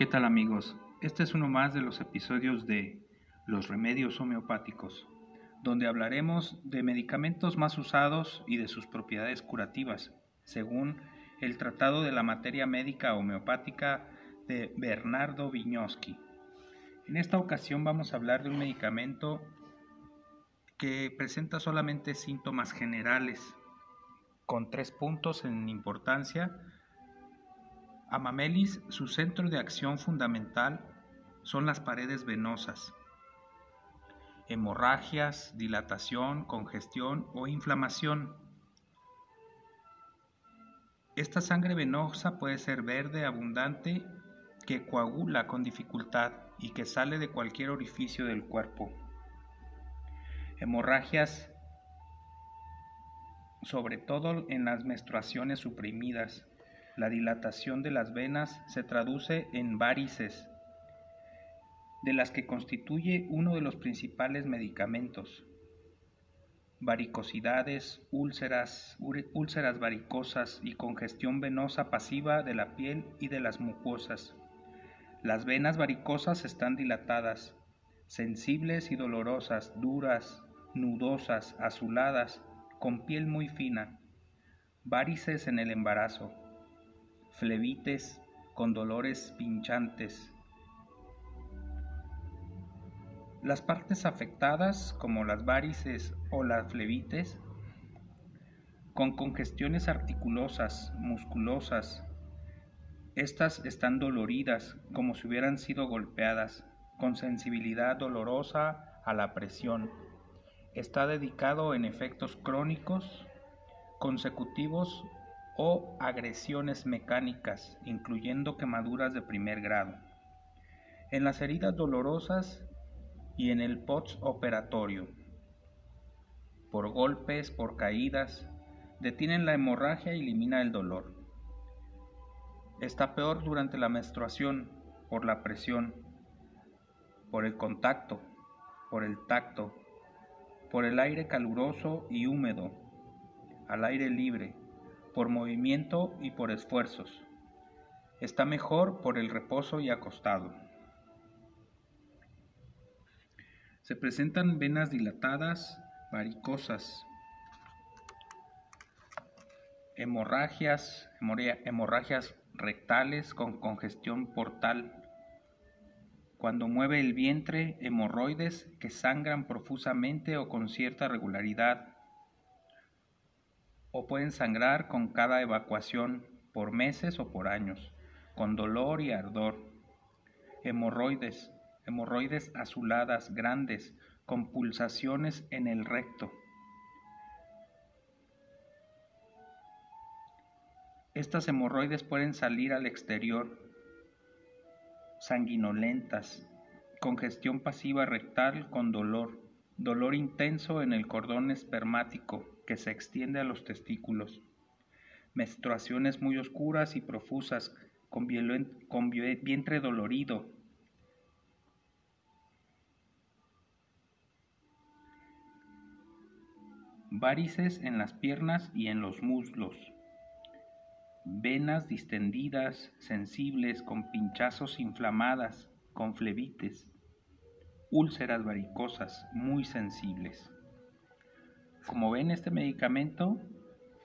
¿Qué tal amigos? Este es uno más de los episodios de Los remedios homeopáticos, donde hablaremos de medicamentos más usados y de sus propiedades curativas, según el Tratado de la Materia Médica Homeopática de Bernardo Viñoski. En esta ocasión vamos a hablar de un medicamento que presenta solamente síntomas generales, con tres puntos en importancia. Amamelis, su centro de acción fundamental son las paredes venosas, hemorragias, dilatación, congestión o inflamación. Esta sangre venosa puede ser verde, abundante, que coagula con dificultad y que sale de cualquier orificio del cuerpo. Hemorragias, sobre todo en las menstruaciones suprimidas. La dilatación de las venas se traduce en varices, de las que constituye uno de los principales medicamentos. Varicosidades, úlceras, úlceras varicosas y congestión venosa pasiva de la piel y de las mucosas. Las venas varicosas están dilatadas, sensibles y dolorosas, duras, nudosas, azuladas, con piel muy fina. Varices en el embarazo. Flebites con dolores pinchantes. Las partes afectadas, como las varices o las flebites, con congestiones articulosas, musculosas, estas están doloridas como si hubieran sido golpeadas, con sensibilidad dolorosa a la presión. Está dedicado en efectos crónicos, consecutivos o agresiones mecánicas, incluyendo quemaduras de primer grado. En las heridas dolorosas y en el postoperatorio. Por golpes, por caídas, detienen la hemorragia y elimina el dolor. Está peor durante la menstruación por la presión, por el contacto, por el tacto, por el aire caluroso y húmedo, al aire libre, por movimiento y por esfuerzos. Está mejor por el reposo y acostado. Se presentan venas dilatadas, varicosas, hemorragias, hemorragias rectales con congestión portal. Cuando mueve el vientre, hemorroides que sangran profusamente o con cierta regularidad, o pueden sangrar con cada evacuación por meses o por años, con dolor y ardor. Hemorroides, hemorroides azuladas grandes, con pulsaciones en el recto Estas hemorroides pueden salir al exterior, sanguinolentas, congestión pasiva rectal con dolor, dolor intenso en el cordón espermático que se extiende a los testículos, menstruaciones muy oscuras y profusas con, con vientre dolorido, varices en las piernas y en los muslos. Venas distendidas, sensibles, con pinchazos inflamadas, con flebites, úlceras varicosas muy sensibles. Como ven, este medicamento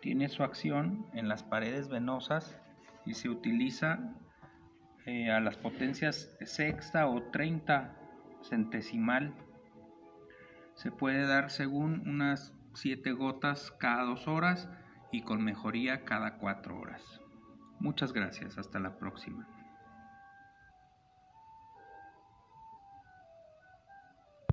tiene su acción en las paredes venosas y se utiliza eh, a las potencias sexta o 30 centesimal. Se puede dar según unas 7 gotas cada dos horas y con mejoría cada cuatro horas. Muchas gracias, hasta la próxima.